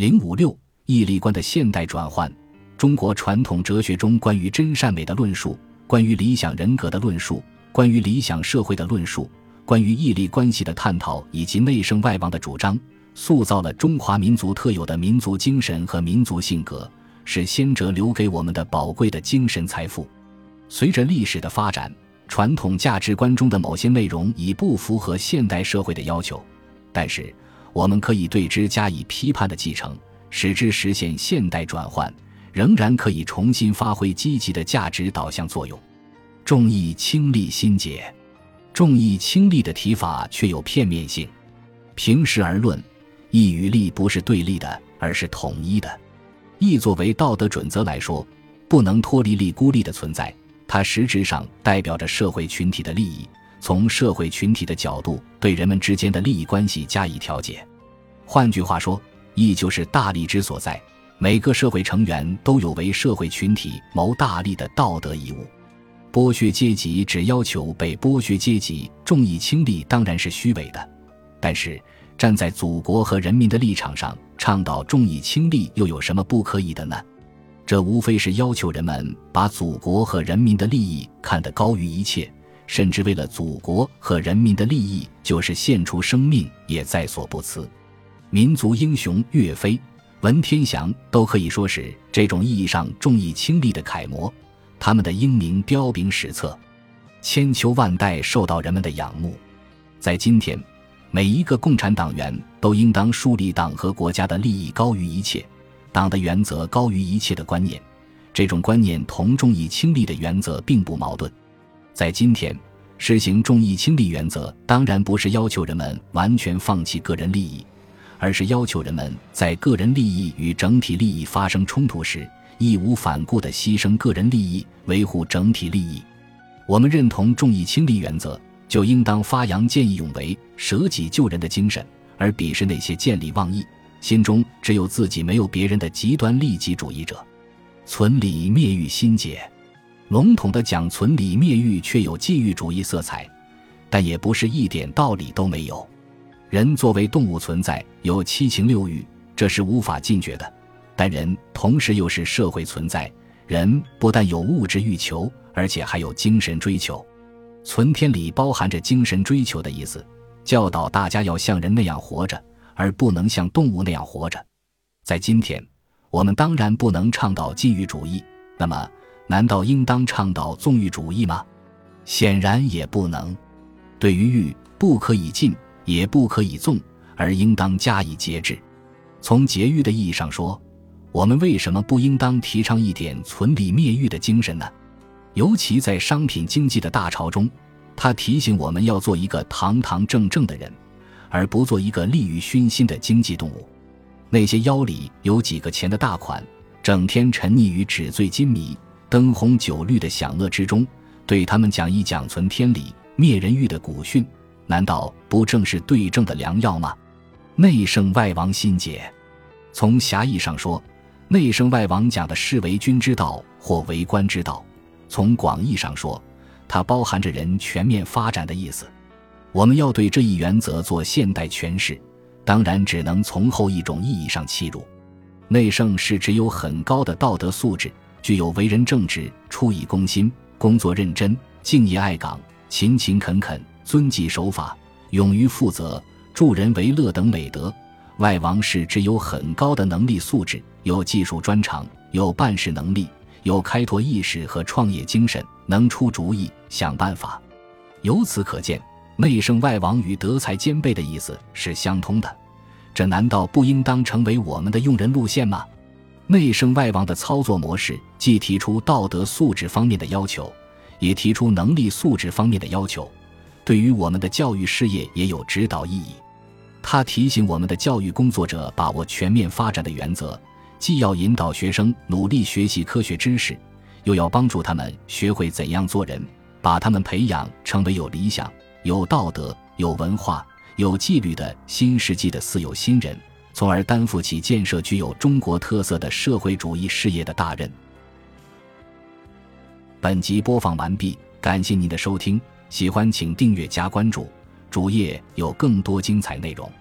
零五六义利观的现代转换，中国传统哲学中关于真善美的论述，关于理想人格的论述，关于理想社会的论述，关于义利关系的探讨，以及内圣外王的主张，塑造了中华民族特有的民族精神和民族性格，是先哲留给我们的宝贵的精神财富。随着历史的发展，传统价值观中的某些内容已不符合现代社会的要求，但是。我们可以对之加以批判的继承，使之实现现代转换，仍然可以重新发挥积极的价值导向作用。重义轻利心结，重义轻利的提法却有片面性。平时而论，义与利不是对立的，而是统一的。义作为道德准则来说，不能脱离利孤立的存在，它实质上代表着社会群体的利益。从社会群体的角度对人们之间的利益关系加以调节，换句话说，义就是大利之所在。每个社会成员都有为社会群体谋大利的道德义务。剥削阶级只要求被剥削阶级重义轻利，当然是虚伪的。但是站在祖国和人民的立场上，倡导重义轻利又有什么不可以的呢？这无非是要求人们把祖国和人民的利益看得高于一切。甚至为了祖国和人民的利益，就是献出生命也在所不辞。民族英雄岳飞、文天祥都可以说是这种意义上重义轻利的楷模，他们的英名彪炳史册，千秋万代受到人们的仰慕。在今天，每一个共产党员都应当树立党和国家的利益高于一切、党的原则高于一切的观念。这种观念同重义轻利的原则并不矛盾。在今天，实行重义轻利原则，当然不是要求人们完全放弃个人利益，而是要求人们在个人利益与整体利益发生冲突时，义无反顾地牺牲个人利益，维护整体利益。我们认同重义轻利原则，就应当发扬见义勇为、舍己救人的精神，而鄙视那些见利忘义、心中只有自己没有别人的极端利己主义者。存理灭欲心结。笼统的讲存理灭欲，却有禁欲主义色彩，但也不是一点道理都没有。人作为动物存在，有七情六欲，这是无法禁绝的。但人同时又是社会存在，人不但有物质欲求，而且还有精神追求。存天理包含着精神追求的意思，教导大家要像人那样活着，而不能像动物那样活着。在今天，我们当然不能倡导禁欲主义，那么。难道应当倡导纵欲主义吗？显然也不能。对于欲，不可以禁，也不可以纵，而应当加以节制。从节欲的意义上说，我们为什么不应当提倡一点存理灭欲的精神呢？尤其在商品经济的大潮中，他提醒我们要做一个堂堂正正的人，而不做一个利欲熏心的经济动物。那些腰里有几个钱的大款，整天沉溺于纸醉金迷。灯红酒绿的享乐之中，对他们讲一讲存天理、灭人欲的古训，难道不正是对症的良药吗？内圣外王心结，从狭义上说，内圣外王讲的是为君之道或为官之道；从广义上说，它包含着人全面发展的意思。我们要对这一原则做现代诠释，当然只能从后一种意义上切入。内圣是指有很高的道德素质。具有为人正直、出以公心、工作认真、敬业爱岗、勤勤恳恳、遵纪守法、勇于负责、助人为乐等美德。外王是指有很高的能力素质，有技术专长，有办事能力，有开拓意识和创业精神，能出主意、想办法。由此可见，内圣外王与德才兼备的意思是相通的。这难道不应当成为我们的用人路线吗？内圣外王的操作模式，既提出道德素质方面的要求，也提出能力素质方面的要求，对于我们的教育事业也有指导意义。他提醒我们的教育工作者把握全面发展的原则，既要引导学生努力学习科学知识，又要帮助他们学会怎样做人，把他们培养成为有理想、有道德、有文化、有纪律的新世纪的四有新人。从而担负起建设具有中国特色的社会主义事业的大任。本集播放完毕，感谢您的收听，喜欢请订阅加关注，主页有更多精彩内容。